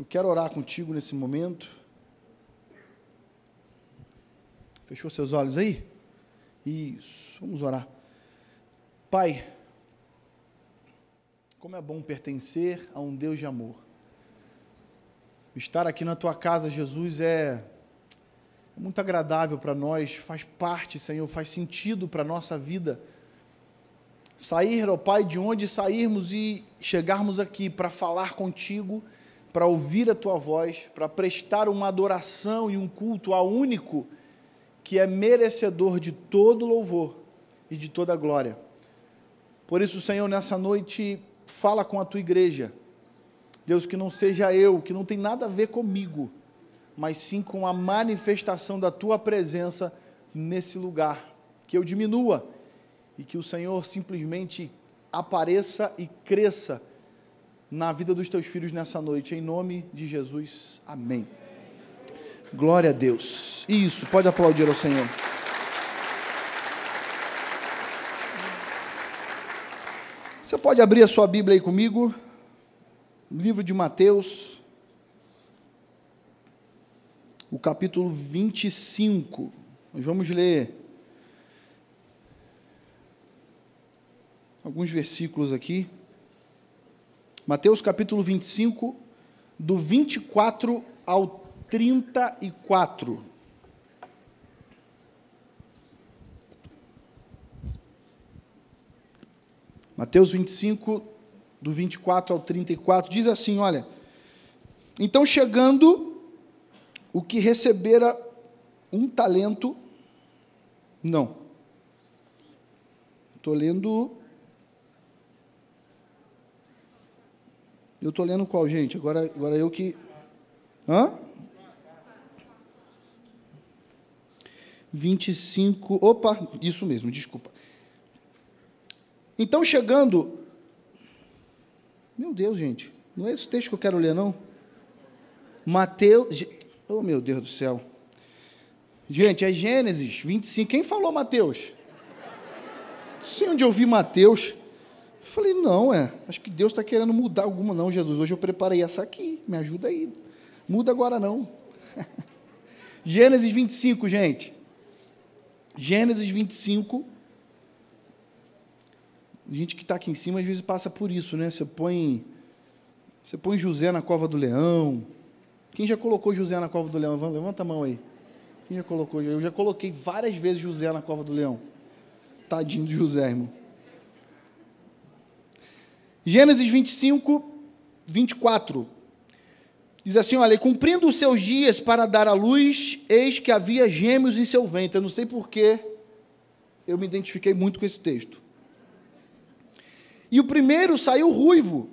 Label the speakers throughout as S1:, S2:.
S1: Eu quero orar contigo nesse momento. Fechou seus olhos aí? Isso, vamos orar. Pai, como é bom pertencer a um Deus de amor. Estar aqui na tua casa, Jesus, é, é muito agradável para nós, faz parte, Senhor, faz sentido para a nossa vida. Sair, ó Pai, de onde sairmos e chegarmos aqui para falar contigo para ouvir a tua voz, para prestar uma adoração e um culto ao único que é merecedor de todo louvor e de toda glória. Por isso, Senhor, nessa noite, fala com a tua igreja. Deus, que não seja eu, que não tem nada a ver comigo, mas sim com a manifestação da tua presença nesse lugar. Que eu diminua e que o Senhor simplesmente apareça e cresça na vida dos teus filhos nessa noite, em nome de Jesus. Amém. Glória a Deus. Isso, pode aplaudir ao Senhor. Você pode abrir a sua Bíblia aí comigo? Livro de Mateus, o capítulo 25. Nós vamos ler alguns versículos aqui. Mateus capítulo 25, do 24 ao 34. Mateus 25, do 24 ao 34, diz assim: Olha, então chegando o que recebera um talento, não, estou lendo Eu estou lendo qual, gente? Agora, agora eu que. Hã? 25. Opa, isso mesmo, desculpa. Então, chegando. Meu Deus, gente. Não é esse texto que eu quero ler, não? Mateus. Oh, meu Deus do céu. Gente, é Gênesis 25. Quem falou Mateus? Não sei onde eu vi Mateus. Eu falei, não, é, acho que Deus está querendo mudar alguma, não, Jesus. Hoje eu preparei essa aqui, me ajuda aí. Muda agora não. Gênesis 25, gente. Gênesis 25. Gente que está aqui em cima às vezes passa por isso, né? Você põe, você põe José na cova do leão. Quem já colocou José na cova do leão? Levanta a mão aí. Quem já colocou? Eu já coloquei várias vezes José na cova do leão. Tadinho de José, irmão. Gênesis 25, 24. Diz assim: Olha, cumprindo os seus dias para dar à luz, eis que havia gêmeos em seu ventre. Eu não sei porquê, eu me identifiquei muito com esse texto. E o primeiro saiu ruivo,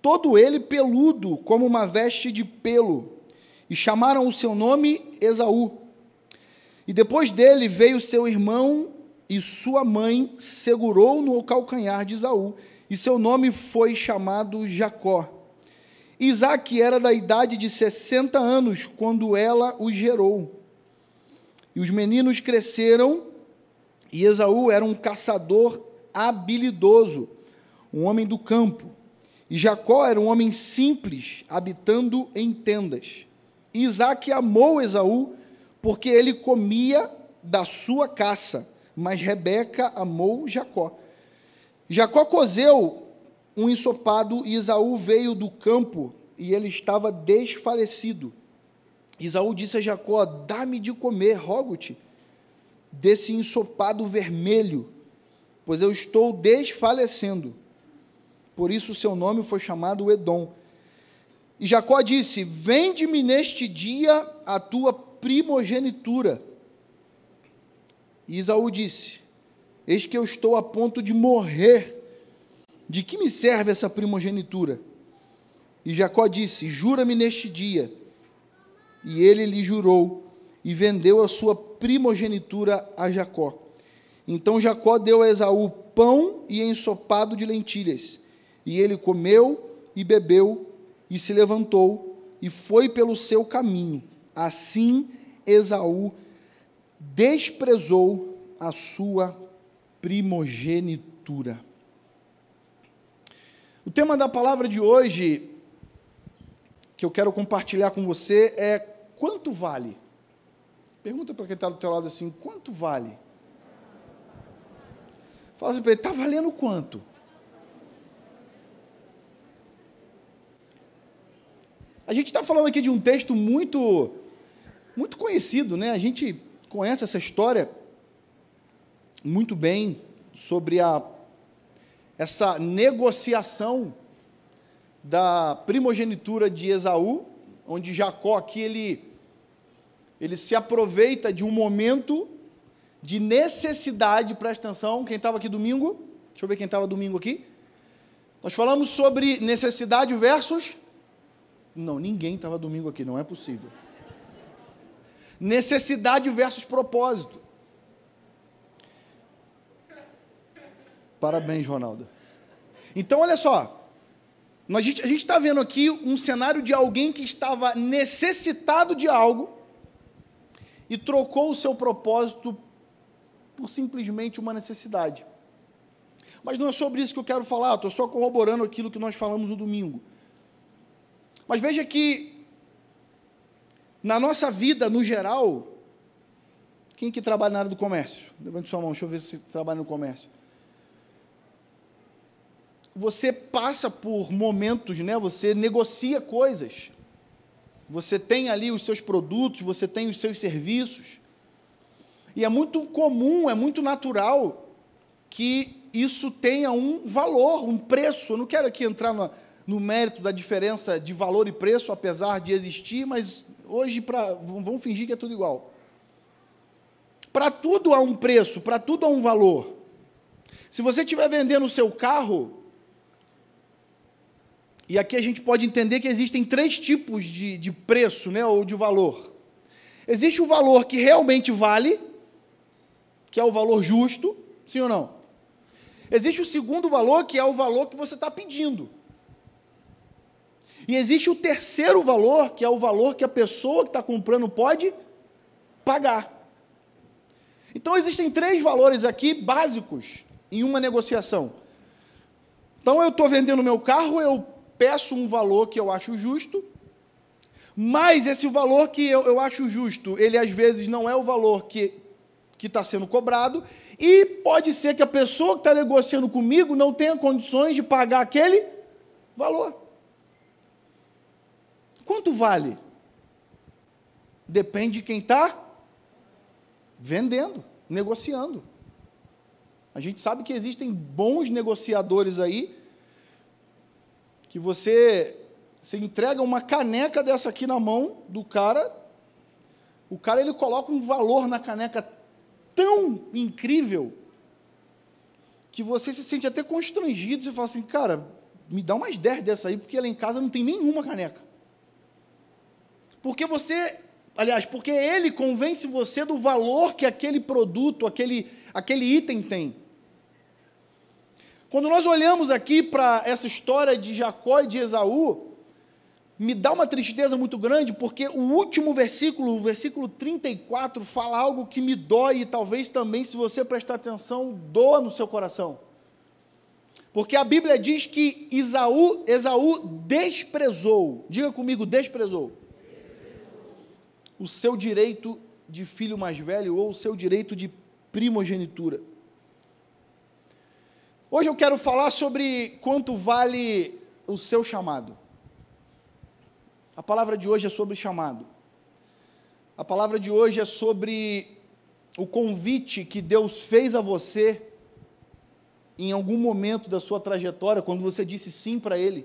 S1: todo ele peludo, como uma veste de pelo, e chamaram o seu nome Esaú. E depois dele veio seu irmão, e sua mãe segurou no calcanhar de Esaú e seu nome foi chamado Jacó. Isaac era da idade de 60 anos quando ela o gerou. E os meninos cresceram, e Esaú era um caçador habilidoso, um homem do campo. E Jacó era um homem simples, habitando em tendas. E Isaac amou Esaú, porque ele comia da sua caça, mas Rebeca amou Jacó. Jacó cozeu um ensopado e Isaú veio do campo e ele estava desfalecido. Isaú disse a Jacó: Dá-me de comer, rogo-te, desse ensopado vermelho, pois eu estou desfalecendo. Por isso seu nome foi chamado Edom. E Jacó disse: Vende-me neste dia a tua primogenitura. E Isaú disse: Eis que eu estou a ponto de morrer. De que me serve essa primogenitura? E Jacó disse: Jura-me neste dia. E ele lhe jurou e vendeu a sua primogenitura a Jacó. Então Jacó deu a Esaú pão e ensopado de lentilhas. E ele comeu e bebeu e se levantou e foi pelo seu caminho. Assim Esaú desprezou a sua primogenitura. O tema da palavra de hoje que eu quero compartilhar com você é quanto vale? Pergunta para quem está do teu lado assim, quanto vale? Fala assim para ele, está valendo quanto? A gente está falando aqui de um texto muito, muito conhecido, né? A gente conhece essa história muito bem sobre a, essa negociação da primogenitura de Esaú, onde Jacó aqui ele, ele se aproveita de um momento de necessidade, presta atenção, quem estava aqui domingo, deixa eu ver quem estava domingo aqui, nós falamos sobre necessidade versus, não, ninguém estava domingo aqui, não é possível, necessidade versus propósito, parabéns Ronaldo, então olha só, a gente está vendo aqui um cenário de alguém que estava necessitado de algo e trocou o seu propósito por simplesmente uma necessidade. Mas não é sobre isso que eu quero falar, estou só corroborando aquilo que nós falamos no domingo. Mas veja que, na nossa vida, no geral, quem que trabalha na área do comércio? Levante sua mão, deixa eu ver se trabalha no comércio você passa por momentos, né? Você negocia coisas. Você tem ali os seus produtos, você tem os seus serviços. E é muito comum, é muito natural que isso tenha um valor, um preço. Eu não quero aqui entrar no, no mérito da diferença de valor e preço, apesar de existir, mas hoje pra, vamos fingir que é tudo igual. Para tudo há um preço, para tudo há um valor. Se você estiver vendendo o seu carro, e aqui a gente pode entender que existem três tipos de, de preço, né, ou de valor. Existe o valor que realmente vale, que é o valor justo, sim ou não? Existe o segundo valor, que é o valor que você está pedindo. E existe o terceiro valor, que é o valor que a pessoa que está comprando pode pagar. Então existem três valores aqui básicos em uma negociação. Então eu estou vendendo meu carro, eu peço um valor que eu acho justo, mas esse valor que eu, eu acho justo, ele às vezes não é o valor que está sendo cobrado, e pode ser que a pessoa que está negociando comigo não tenha condições de pagar aquele valor. Quanto vale? Depende de quem está vendendo, negociando. A gente sabe que existem bons negociadores aí que você se entrega uma caneca dessa aqui na mão do cara, o cara ele coloca um valor na caneca tão incrível que você se sente até constrangido, você fala assim, cara, me dá umas 10 dessa aí, porque lá em casa não tem nenhuma caneca. Porque você, aliás, porque ele convence você do valor que aquele produto, aquele, aquele item tem. Quando nós olhamos aqui para essa história de Jacó e de Esaú, me dá uma tristeza muito grande, porque o último versículo, o versículo 34, fala algo que me dói e talvez também, se você prestar atenção, doa no seu coração. Porque a Bíblia diz que Esaú, Esaú desprezou, diga comigo, desprezou, o seu direito de filho mais velho ou o seu direito de primogenitura. Hoje eu quero falar sobre quanto vale o seu chamado. A palavra de hoje é sobre chamado. A palavra de hoje é sobre o convite que Deus fez a você em algum momento da sua trajetória, quando você disse sim para Ele.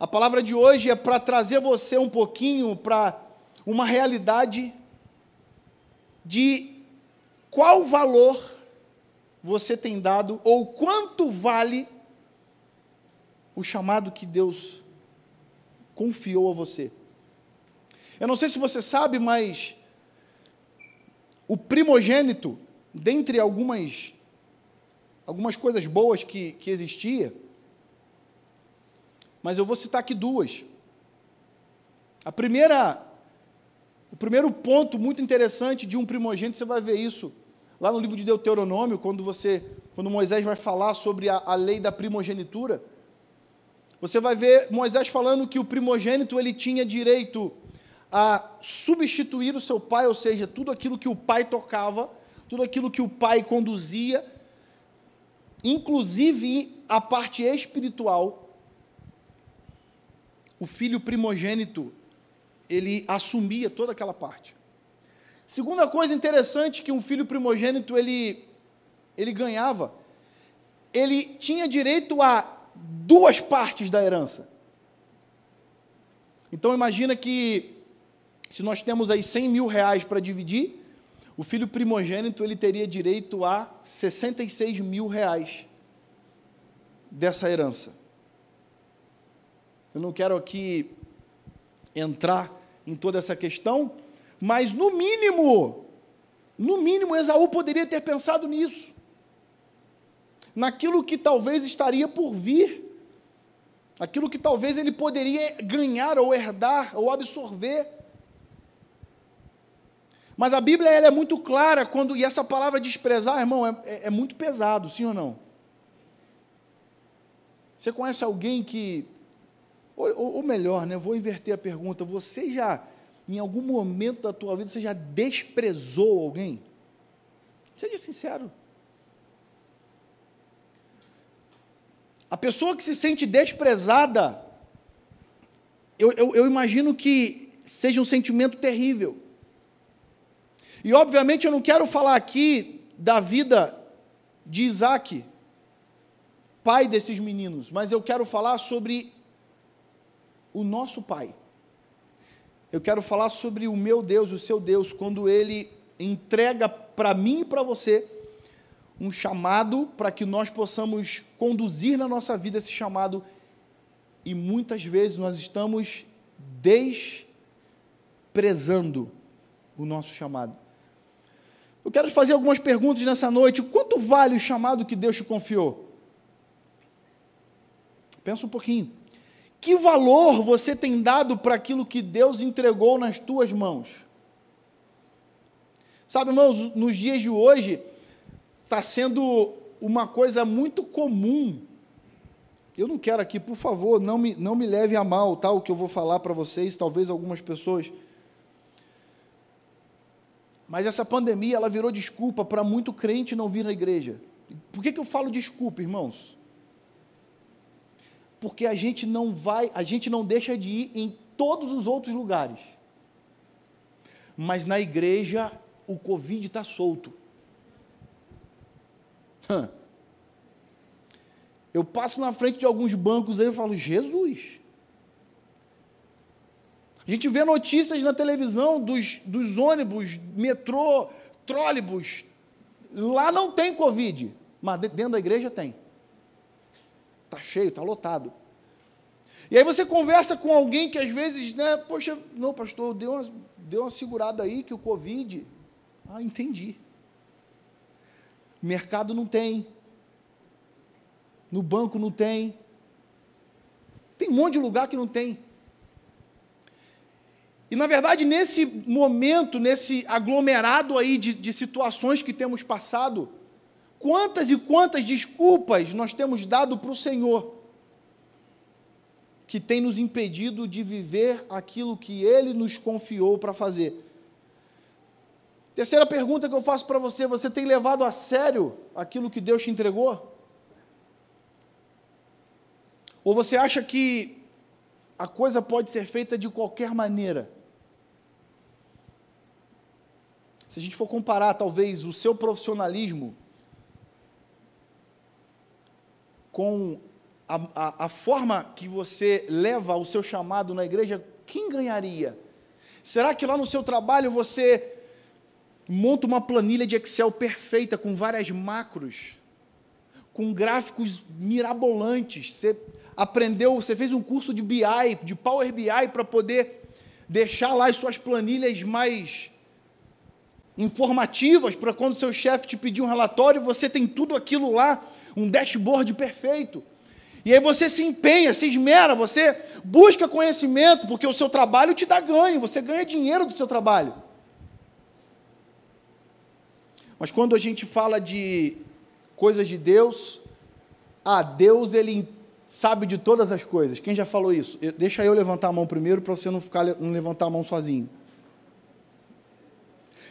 S1: A palavra de hoje é para trazer você um pouquinho para uma realidade de qual valor você tem dado ou quanto vale o chamado que Deus confiou a você. Eu não sei se você sabe, mas o primogênito, dentre algumas algumas coisas boas que, que existia, mas eu vou citar aqui duas. A primeira, o primeiro ponto muito interessante de um primogênito, você vai ver isso Lá no livro de Deuteronômio, quando você, quando Moisés vai falar sobre a, a lei da primogenitura, Você vai ver Moisés falando que o primogênito ele tinha direito a substituir o seu pai, ou seja, tudo aquilo que o pai tocava, tudo aquilo que o pai conduzia, inclusive a parte espiritual. O filho primogênito, ele assumia toda aquela parte. Segunda coisa interessante que um filho primogênito ele, ele ganhava, ele tinha direito a duas partes da herança. Então imagina que se nós temos aí 100 mil reais para dividir, o filho primogênito ele teria direito a 66 mil reais dessa herança. Eu não quero aqui entrar em toda essa questão, mas no mínimo, no mínimo Esaú poderia ter pensado nisso. Naquilo que talvez estaria por vir, aquilo que talvez ele poderia ganhar ou herdar ou absorver mas a Bíblia ela é muito clara quando e essa palavra desprezar, irmão, é, é, é muito pesado, sim ou não? Você conhece alguém que, ou, ou melhor, né? Vou inverter a pergunta. Você já, em algum momento da tua vida, você já desprezou alguém? Seja sincero. A pessoa que se sente desprezada, eu, eu, eu imagino que seja um sentimento terrível. E obviamente eu não quero falar aqui da vida de Isaac, pai desses meninos, mas eu quero falar sobre o nosso pai. Eu quero falar sobre o meu Deus, o seu Deus, quando ele entrega para mim e para você um chamado para que nós possamos conduzir na nossa vida esse chamado e muitas vezes nós estamos desprezando o nosso chamado. Eu quero fazer algumas perguntas nessa noite. Quanto vale o chamado que Deus te confiou? Pensa um pouquinho. Que valor você tem dado para aquilo que Deus entregou nas tuas mãos? Sabe, irmãos, nos dias de hoje, está sendo uma coisa muito comum. Eu não quero aqui, por favor, não me, não me leve a mal tá, o que eu vou falar para vocês, talvez algumas pessoas mas essa pandemia ela virou desculpa para muito crente não vir à igreja. Por que, que eu falo desculpa, irmãos? Porque a gente não vai, a gente não deixa de ir em todos os outros lugares. Mas na igreja o Covid está solto. Eu passo na frente de alguns bancos aí e falo, Jesus, a gente vê notícias na televisão dos, dos ônibus, metrô, trólebus. Lá não tem Covid, mas dentro da igreja tem. Está cheio, está lotado. E aí você conversa com alguém que às vezes, né, poxa, não, pastor, deu uma, deu uma segurada aí que o Covid. Ah, entendi. Mercado não tem. No banco não tem. Tem um monte de lugar que não tem. E, na verdade, nesse momento, nesse aglomerado aí de, de situações que temos passado, quantas e quantas desculpas nós temos dado para o Senhor, que tem nos impedido de viver aquilo que Ele nos confiou para fazer. Terceira pergunta que eu faço para você: você tem levado a sério aquilo que Deus te entregou? Ou você acha que a coisa pode ser feita de qualquer maneira? Se a gente for comparar, talvez, o seu profissionalismo com a, a, a, forma que você leva o seu chamado na igreja, quem ganharia? Será que lá no seu trabalho você monta uma planilha de Excel perfeita, com várias macros, com gráficos mirabolantes? Você aprendeu, você fez um curso de BI, de Power BI, para poder deixar lá as suas planilhas mais informativas para quando seu chefe te pedir um relatório, você tem tudo aquilo lá, um dashboard perfeito. E aí você se empenha, se esmera, você busca conhecimento, porque o seu trabalho te dá ganho, você ganha dinheiro do seu trabalho. Mas quando a gente fala de coisas de Deus, ah, Deus ele sabe de todas as coisas. Quem já falou isso? Deixa eu levantar a mão primeiro para você não ficar não levantar a mão sozinho.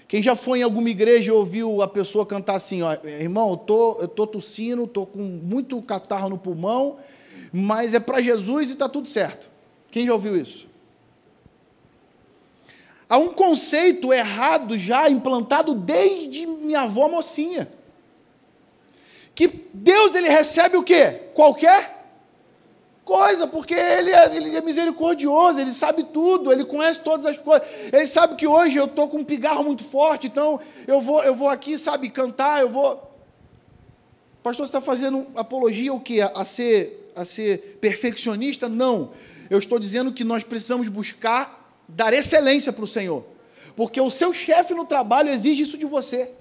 S1: Quem já foi em alguma igreja e ouviu a pessoa cantar assim, ó, irmão, eu tô, eu tô tossindo, tô com muito catarro no pulmão, mas é para Jesus e está tudo certo. Quem já ouviu isso? Há um conceito errado já implantado desde minha avó mocinha. Que Deus ele recebe o quê? Qualquer coisa, porque ele é, ele é misericordioso, ele sabe tudo, ele conhece todas as coisas. Ele sabe que hoje eu estou com um pigarro muito forte, então eu vou, eu vou aqui, sabe, cantar, eu vou. Pastor, você está fazendo apologia o quê? A, ser, a ser perfeccionista? Não. Eu estou dizendo que nós precisamos buscar dar excelência para o Senhor. Porque o seu chefe no trabalho exige isso de você.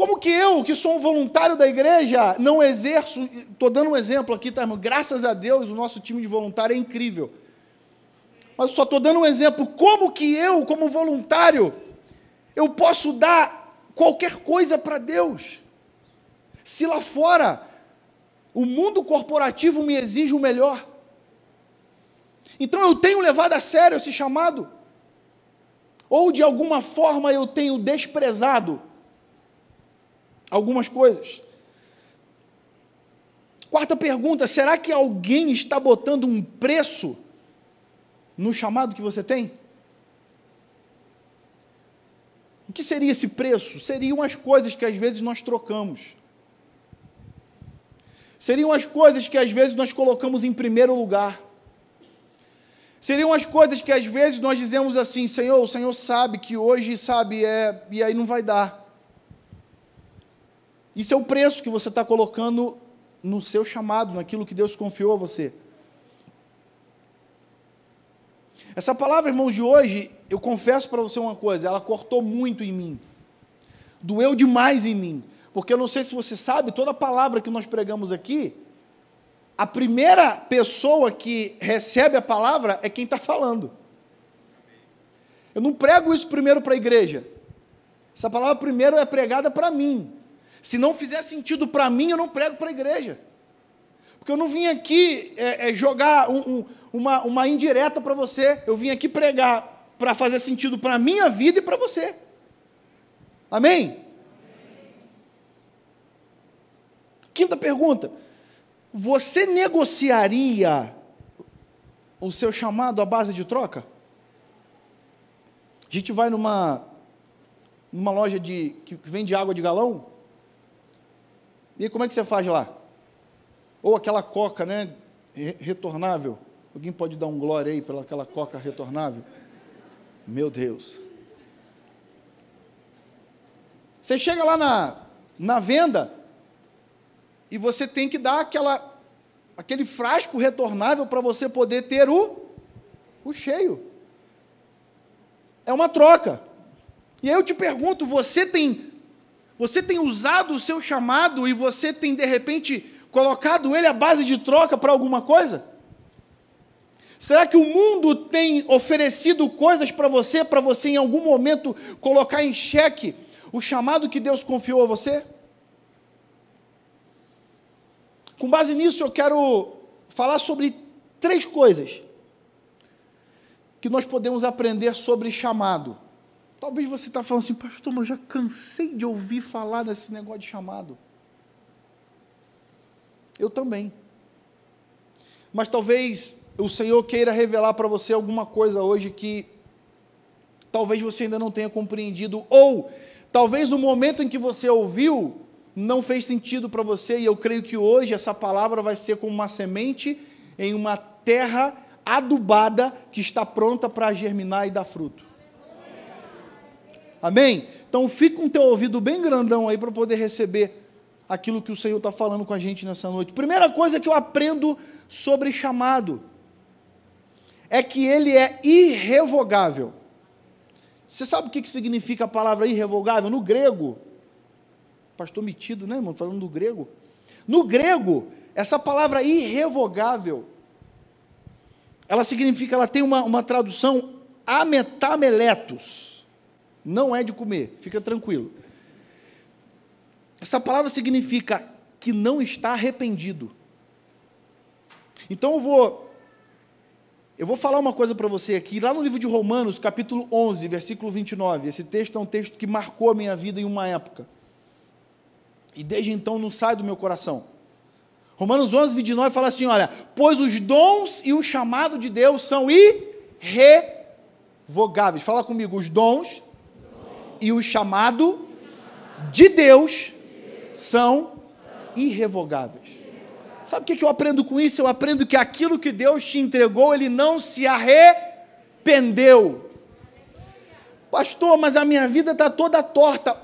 S1: Como que eu, que sou um voluntário da igreja, não exerço, estou dando um exemplo aqui, tá, irmão? Graças a Deus, o nosso time de voluntário é incrível. Mas só estou dando um exemplo. Como que eu, como voluntário, eu posso dar qualquer coisa para Deus? Se lá fora o mundo corporativo me exige o melhor. Então eu tenho levado a sério esse chamado? Ou de alguma forma eu tenho desprezado algumas coisas. Quarta pergunta: será que alguém está botando um preço no chamado que você tem? O que seria esse preço? Seriam as coisas que às vezes nós trocamos. Seriam as coisas que às vezes nós colocamos em primeiro lugar. Seriam as coisas que às vezes nós dizemos assim: Senhor, o Senhor sabe que hoje, sabe, é, e aí não vai dar. Isso é o preço que você está colocando no seu chamado, naquilo que Deus confiou a você. Essa palavra, irmãos, de hoje, eu confesso para você uma coisa, ela cortou muito em mim. Doeu demais em mim. Porque eu não sei se você sabe, toda palavra que nós pregamos aqui, a primeira pessoa que recebe a palavra é quem está falando. Eu não prego isso primeiro para a igreja. Essa palavra primeiro é pregada para mim. Se não fizer sentido para mim, eu não prego para a igreja. Porque eu não vim aqui é, é, jogar um, um, uma, uma indireta para você, eu vim aqui pregar para fazer sentido para a minha vida e para você. Amém? Quinta pergunta: Você negociaria o seu chamado à base de troca? A gente vai numa, numa loja de, que vende água de galão, e como é que você faz lá? Ou aquela coca, né? Retornável. Alguém pode dar um glória aí pela aquela coca retornável? Meu Deus. Você chega lá na, na venda e você tem que dar aquela, aquele frasco retornável para você poder ter o, o cheio. É uma troca. E aí eu te pergunto: você tem você tem usado o seu chamado e você tem, de repente, colocado ele à base de troca para alguma coisa? Será que o mundo tem oferecido coisas para você, para você em algum momento colocar em xeque o chamado que Deus confiou a você? Com base nisso, eu quero falar sobre três coisas que nós podemos aprender sobre chamado. Talvez você está falando assim, pastor, mas eu já cansei de ouvir falar desse negócio de chamado. Eu também. Mas talvez o Senhor queira revelar para você alguma coisa hoje que talvez você ainda não tenha compreendido, ou talvez no momento em que você ouviu, não fez sentido para você, e eu creio que hoje essa palavra vai ser como uma semente em uma terra adubada que está pronta para germinar e dar fruto. Amém? Então fica com o teu ouvido bem grandão aí para poder receber aquilo que o Senhor está falando com a gente nessa noite. Primeira coisa que eu aprendo sobre chamado é que ele é irrevogável. Você sabe o que significa a palavra irrevogável? No grego, pastor metido, né, irmão? Falando do grego. No grego, essa palavra irrevogável, ela significa, ela tem uma, uma tradução ametameletos não é de comer, fica tranquilo. Essa palavra significa que não está arrependido. Então eu vou eu vou falar uma coisa para você aqui, lá no livro de Romanos, capítulo 11, versículo 29. Esse texto é um texto que marcou a minha vida em uma época. E desde então não sai do meu coração. Romanos 11, 29 fala assim: olha, pois os dons e o chamado de Deus são irrevogáveis. Fala comigo, os dons e o chamado de Deus são irrevogáveis. Sabe o que eu aprendo com isso? Eu aprendo que aquilo que Deus te entregou, Ele não se arrependeu. Pastor, mas a minha vida está toda torta.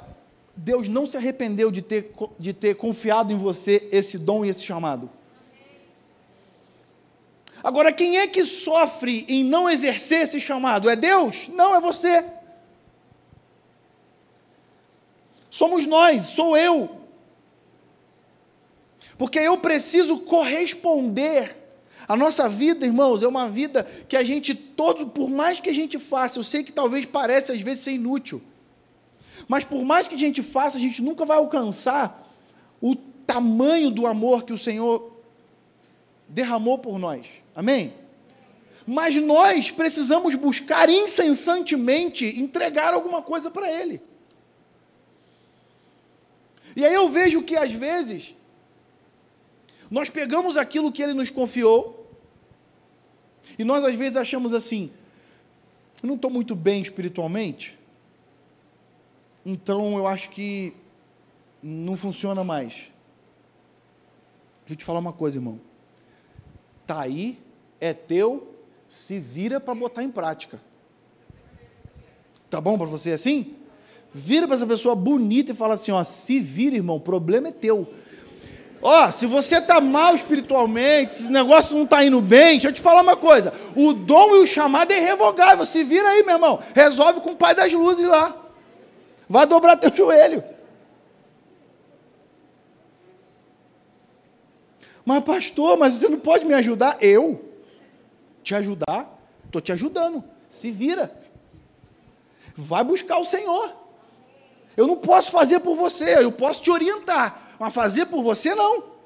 S1: Deus não se arrependeu de ter, de ter confiado em você esse dom e esse chamado. Agora, quem é que sofre em não exercer esse chamado? É Deus? Não, é você. Somos nós, sou eu. Porque eu preciso corresponder. A nossa vida, irmãos, é uma vida que a gente todo, por mais que a gente faça, eu sei que talvez pareça às vezes ser inútil. Mas por mais que a gente faça, a gente nunca vai alcançar o tamanho do amor que o Senhor derramou por nós. Amém? Mas nós precisamos buscar incessantemente entregar alguma coisa para Ele. E aí eu vejo que às vezes nós pegamos aquilo que Ele nos confiou e nós às vezes achamos assim: eu não estou muito bem espiritualmente, então eu acho que não funciona mais. Deixa eu te falar uma coisa, irmão. Tá aí, é teu, se vira para botar em prática. Tá bom para você assim? Vira para essa pessoa bonita e fala assim, ó, se vira, irmão, o problema é teu. Ó, se você está mal espiritualmente, se esse negócio não está indo bem, deixa eu te falar uma coisa: o dom e o chamado é irrevogável. Se vira aí, meu irmão, resolve com o Pai das Luzes lá. Vai dobrar teu joelho. Mas, pastor, mas você não pode me ajudar? Eu? Te ajudar? Estou te ajudando. Se vira. Vai buscar o Senhor. Eu não posso fazer por você, eu posso te orientar, mas fazer por você não.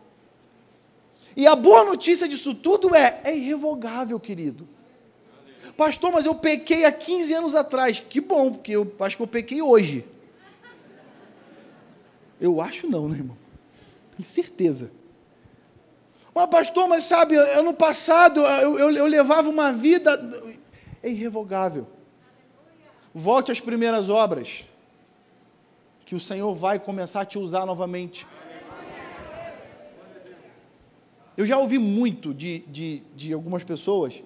S1: E a boa notícia disso tudo é: é irrevogável, querido. Pastor, mas eu pequei há 15 anos atrás. Que bom, porque eu acho que eu pequei hoje. Eu acho não, né, irmão? Tenho certeza. Mas, pastor, mas sabe, ano passado eu, eu, eu levava uma vida. É irrevogável. Volte às primeiras obras. Que o Senhor vai começar a te usar novamente. Eu já ouvi muito de, de, de algumas pessoas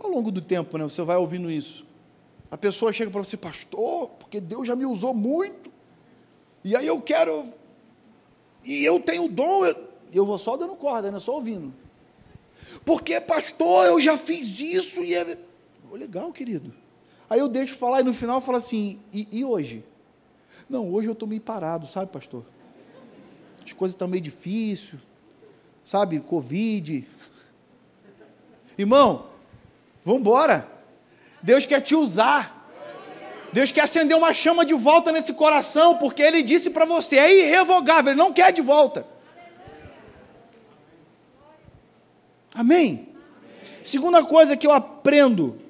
S1: ao longo do tempo, né, você vai ouvindo isso. A pessoa chega para você, pastor, porque Deus já me usou muito, e aí eu quero, e eu tenho dom, eu, eu vou só dando corda, né, só ouvindo. Porque, pastor, eu já fiz isso, e é. legal, querido. Aí eu deixo falar, e no final eu falo assim, e, e hoje? Não, hoje eu estou meio parado, sabe, pastor? As coisas estão meio difíceis, sabe, Covid. Irmão, Vamos embora. Deus quer te usar. Deus quer acender uma chama de volta nesse coração, porque Ele disse para você, é irrevogável, Ele não quer de volta. Amém? Segunda coisa que eu aprendo.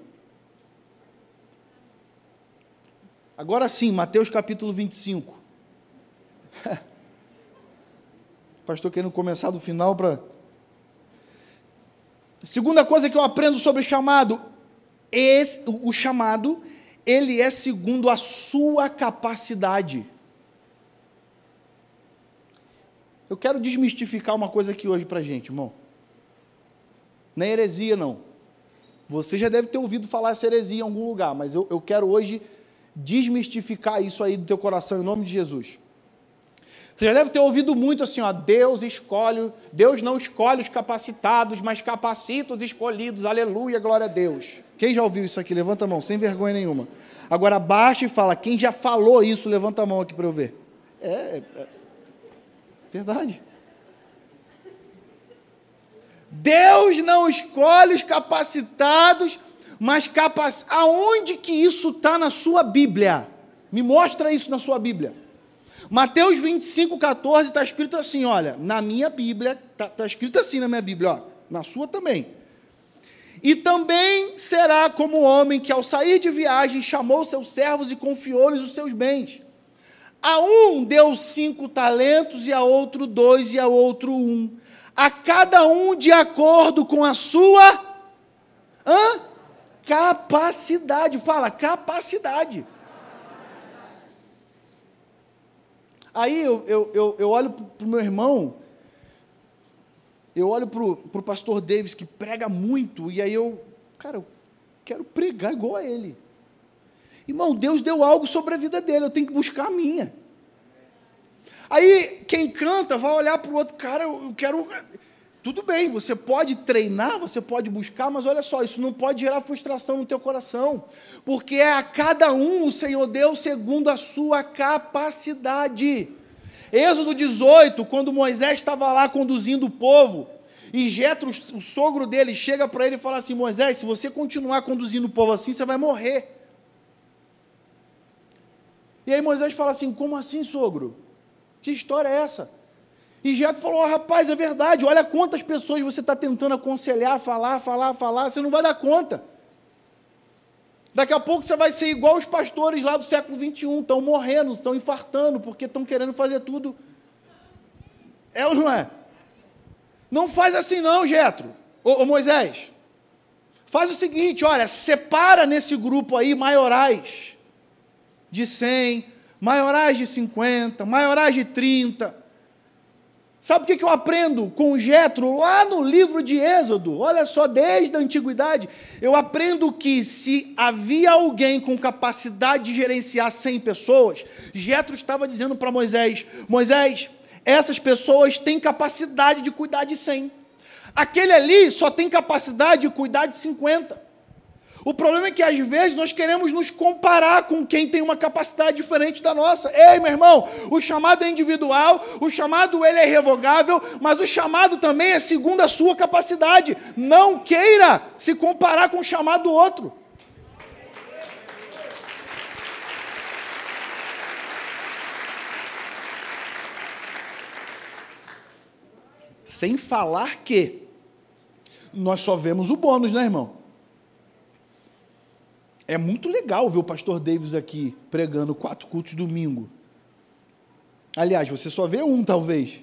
S1: Agora sim, Mateus capítulo 25. Pastor querendo começar do final para Segunda coisa que eu aprendo sobre o chamado, esse, o chamado, ele é segundo a sua capacidade. Eu quero desmistificar uma coisa aqui hoje para gente, irmão. Não é heresia, não. Você já deve ter ouvido falar essa heresia em algum lugar, mas eu, eu quero hoje desmistificar isso aí do teu coração, em nome de Jesus. Você já deve ter ouvido muito assim, ó, Deus escolhe, Deus não escolhe os capacitados, mas capacita os escolhidos. Aleluia, glória a Deus. Quem já ouviu isso aqui? Levanta a mão, sem vergonha nenhuma. Agora baixa e fala, quem já falou isso, levanta a mão aqui para eu ver. É, é verdade. Deus não escolhe os capacitados, mas capac... aonde que isso está na sua Bíblia? Me mostra isso na sua Bíblia. Mateus 25, 14 está escrito assim: olha, na minha Bíblia, está tá escrito assim na minha Bíblia, ó. na sua também. E também será como o homem que, ao sair de viagem, chamou seus servos e confiou-lhes os seus bens. A um deu cinco talentos, e a outro dois, e a outro um. A cada um de acordo com a sua hã? Capacidade. Fala, capacidade. Aí eu, eu, eu, eu olho para o meu irmão, eu olho para o pastor Davis, que prega muito, e aí eu, cara, eu quero pregar igual a ele. Irmão, Deus deu algo sobre a vida dele, eu tenho que buscar a minha. Aí quem canta vai olhar para o outro, cara, eu quero. Tudo bem, você pode treinar, você pode buscar, mas olha só, isso não pode gerar frustração no teu coração, porque é a cada um o Senhor deu segundo a sua capacidade. Êxodo 18, quando Moisés estava lá conduzindo o povo, e Jetro, o sogro dele, chega para ele e fala assim: Moisés, se você continuar conduzindo o povo assim, você vai morrer. E aí Moisés fala assim: Como assim, sogro? Que história é essa? E Jetro falou: oh, Rapaz, é verdade, olha quantas pessoas você está tentando aconselhar, falar, falar, falar, você não vai dar conta. Daqui a pouco você vai ser igual os pastores lá do século 21, estão morrendo, estão infartando, porque estão querendo fazer tudo. É ou não é? Não faz assim não, Jetro. Ô, ô Moisés. Faz o seguinte, olha, separa nesse grupo aí maiorais de 100, maiorais de 50, maiorais de 30. Sabe o que eu aprendo com Jetro lá no livro de Êxodo? Olha só, desde a antiguidade, eu aprendo que se havia alguém com capacidade de gerenciar 100 pessoas, Jetro estava dizendo para Moisés: Moisés, essas pessoas têm capacidade de cuidar de 100. Aquele ali só tem capacidade de cuidar de 50. O problema é que às vezes nós queremos nos comparar com quem tem uma capacidade diferente da nossa. Ei, meu irmão, o chamado é individual, o chamado ele é irrevogável, mas o chamado também é segundo a sua capacidade. Não queira se comparar com o chamado do outro. Sem falar que nós só vemos o bônus, né, irmão? É muito legal ver o pastor Davis aqui pregando quatro cultos domingo. Aliás, você só vê um, talvez.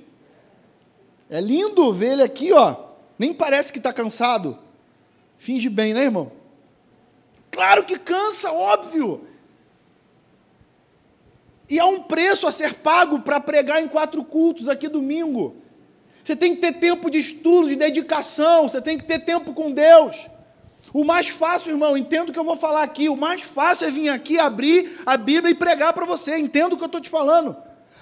S1: É lindo ver ele aqui, ó. Nem parece que está cansado. Finge bem, né, irmão? Claro que cansa, óbvio. E há um preço a ser pago para pregar em quatro cultos aqui domingo. Você tem que ter tempo de estudo, de dedicação, você tem que ter tempo com Deus. O mais fácil, irmão, entendo o que eu vou falar aqui. O mais fácil é vir aqui, abrir a Bíblia e pregar para você. Entendo o que eu estou te falando.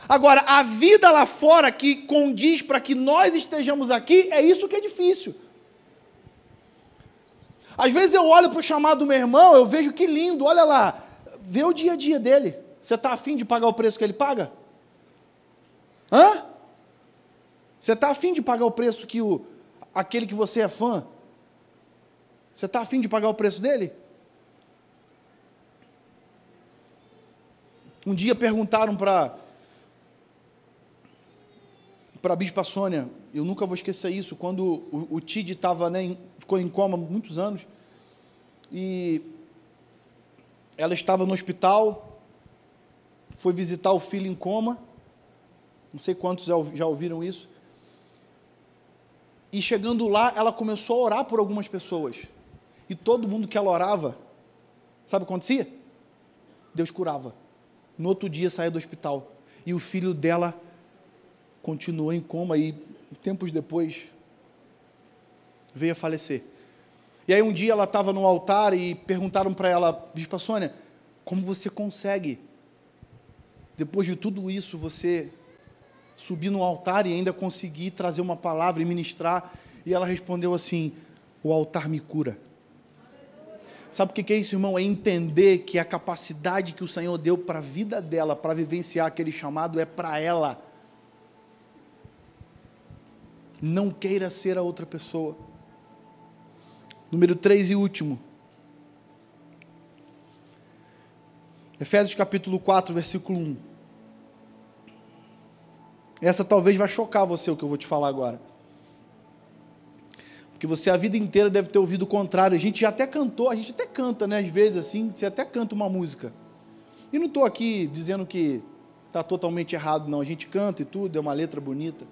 S1: Agora, a vida lá fora que condiz para que nós estejamos aqui, é isso que é difícil. Às vezes eu olho para o chamado do meu irmão, eu vejo que lindo, olha lá, vê o dia a dia dele. Você está afim de pagar o preço que ele paga? Hã? Você está afim de pagar o preço que o, aquele que você é fã você está afim de pagar o preço dele? Um dia perguntaram para para a Bispa Sônia, eu nunca vou esquecer isso, quando o, o Tid estava, né, ficou em coma muitos anos, e ela estava no hospital, foi visitar o filho em coma, não sei quantos já, já ouviram isso, e chegando lá, ela começou a orar por algumas pessoas. E todo mundo que ela orava, sabe o que acontecia? Deus curava. No outro dia saía do hospital. E o filho dela continuou em coma e tempos depois veio a falecer. E aí um dia ela estava no altar e perguntaram para ela, Bispa Sônia, como você consegue, depois de tudo isso, você subir no altar e ainda conseguir trazer uma palavra e ministrar? E ela respondeu assim: o altar me cura. Sabe o que é isso, irmão? É entender que a capacidade que o Senhor deu para a vida dela, para vivenciar aquele chamado, é para ela. Não queira ser a outra pessoa. Número 3 e último. Efésios capítulo 4, versículo 1. Essa talvez vai chocar você o que eu vou te falar agora. Porque você a vida inteira deve ter ouvido o contrário. A gente já até cantou, a gente até canta, né? Às vezes assim, você até canta uma música. E não estou aqui dizendo que está totalmente errado, não. A gente canta e tudo, é uma letra bonita.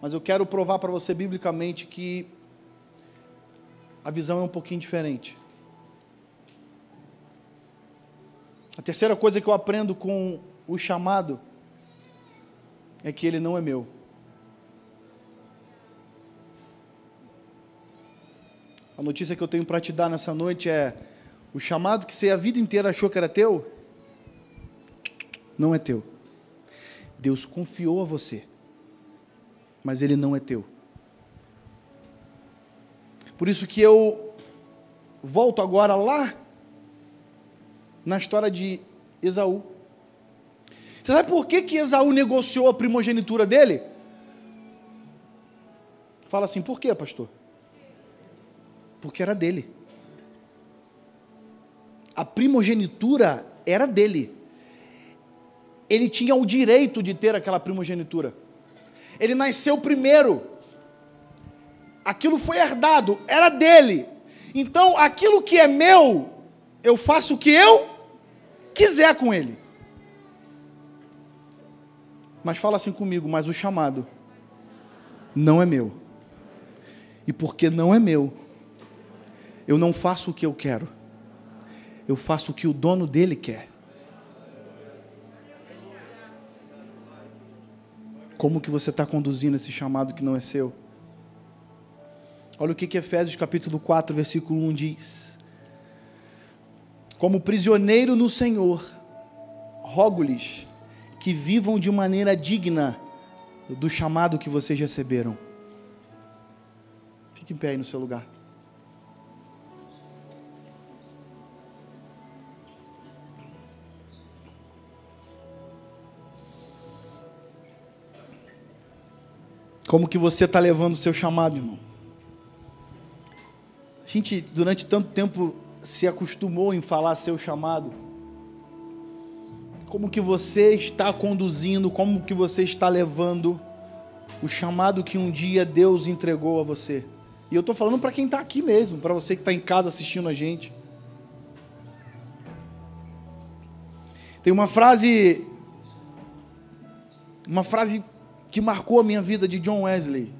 S1: Mas eu quero provar para você biblicamente que a visão é um pouquinho diferente. A terceira coisa que eu aprendo com o chamado é que ele não é meu. A notícia que eu tenho para te dar nessa noite é: o chamado que você a vida inteira achou que era teu, não é teu. Deus confiou a você, mas ele não é teu. Por isso que eu volto agora lá na história de Esaú. Você sabe por que, que Esaú negociou a primogenitura dele? Fala assim, por quê, pastor? Porque era dele. A primogenitura era dele. Ele tinha o direito de ter aquela primogenitura. Ele nasceu primeiro. Aquilo foi herdado, era dele. Então, aquilo que é meu, eu faço o que eu quiser com ele. Mas fala assim comigo, mas o chamado não é meu. E porque não é meu, eu não faço o que eu quero. Eu faço o que o dono dele quer. Como que você está conduzindo esse chamado que não é seu? Olha o que, que Efésios capítulo 4, versículo 1 diz como prisioneiro no Senhor, rogo-lhes que vivam de maneira digna do chamado que vocês receberam. Fique em pé aí no seu lugar. Como que você está levando o seu chamado, irmão? A gente, durante tanto tempo, se acostumou em falar seu chamado? Como que você está conduzindo, como que você está levando o chamado que um dia Deus entregou a você? E eu estou falando para quem está aqui mesmo, para você que está em casa assistindo a gente. Tem uma frase, uma frase que marcou a minha vida de John Wesley.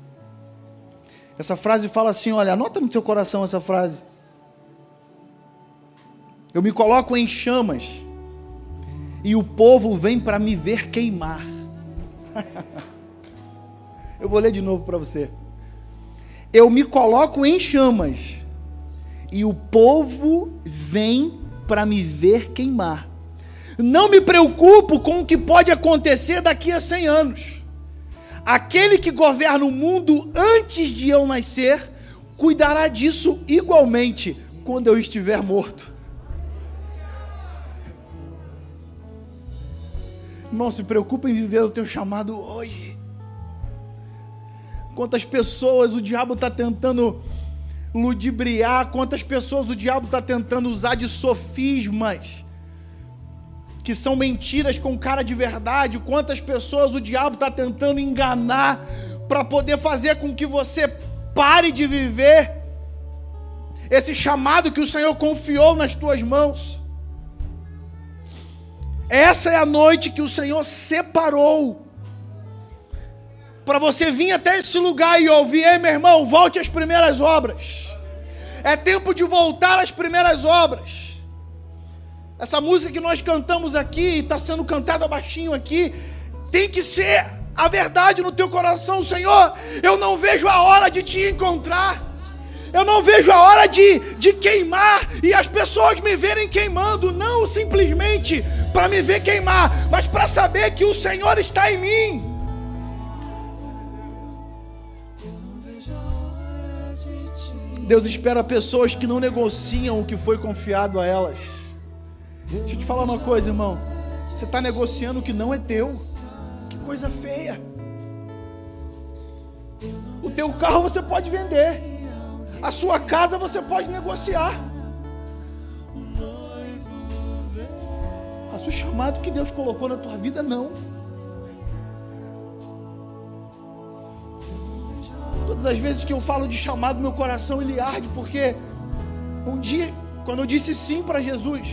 S1: Essa frase fala assim: olha, anota no teu coração essa frase. Eu me coloco em chamas e o povo vem para me ver queimar. Eu vou ler de novo para você. Eu me coloco em chamas e o povo vem para me ver queimar. Não me preocupo com o que pode acontecer daqui a 100 anos. Aquele que governa o mundo antes de eu nascer cuidará disso igualmente quando eu estiver morto. Irmão, se preocupa em viver o teu chamado hoje. Quantas pessoas o diabo está tentando ludibriar, quantas pessoas o diabo está tentando usar de sofismas, que são mentiras com cara de verdade, quantas pessoas o diabo está tentando enganar para poder fazer com que você pare de viver esse chamado que o Senhor confiou nas tuas mãos. Essa é a noite que o Senhor separou para você vir até esse lugar e ouvir, ei meu irmão, volte às primeiras obras. É tempo de voltar às primeiras obras. Essa música que nós cantamos aqui, está sendo cantada baixinho aqui, tem que ser a verdade no teu coração, Senhor. Eu não vejo a hora de te encontrar. Eu não vejo a hora de, de queimar e as pessoas me verem queimando, não simplesmente para me ver queimar, mas para saber que o Senhor está em mim. Deus espera pessoas que não negociam o que foi confiado a elas. Deixa eu te falar uma coisa, irmão. Você está negociando o que não é teu. Que coisa feia. O teu carro você pode vender. A sua casa você pode negociar. Mas o chamado que Deus colocou na tua vida, não. Todas as vezes que eu falo de chamado, meu coração ele arde, porque um dia, quando eu disse sim para Jesus,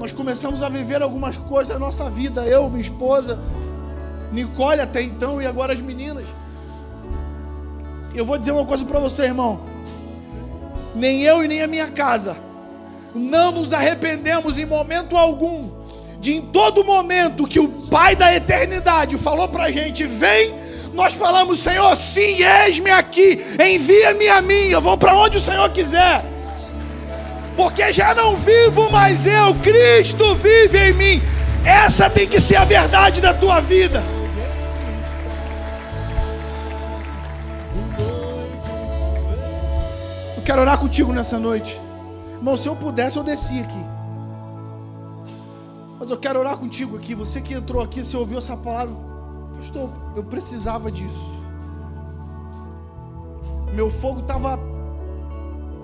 S1: nós começamos a viver algumas coisas na nossa vida, eu, minha esposa, Nicole até então e agora as meninas. Eu vou dizer uma coisa para você, irmão. Nem eu e nem a minha casa não nos arrependemos em momento algum de em todo momento que o Pai da eternidade falou para a gente: vem, nós falamos, Senhor, sim, eis-me aqui, envia-me a mim, eu vou para onde o Senhor quiser, porque já não vivo mais eu, Cristo vive em mim. Essa tem que ser a verdade da tua vida. Eu quero orar contigo nessa noite. Irmão, se eu pudesse, eu descia aqui. Mas eu quero orar contigo aqui. Você que entrou aqui, você ouviu essa palavra. Pastor, eu precisava disso. Meu fogo estava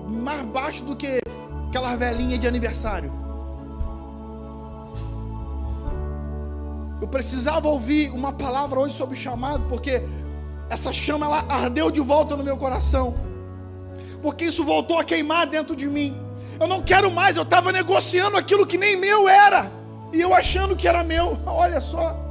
S1: mais baixo do que aquela velhinha de aniversário. Eu precisava ouvir uma palavra hoje sobre chamado, porque essa chama ela ardeu de volta no meu coração. Porque isso voltou a queimar dentro de mim. Eu não quero mais, eu estava negociando aquilo que nem meu era. E eu achando que era meu. Olha só.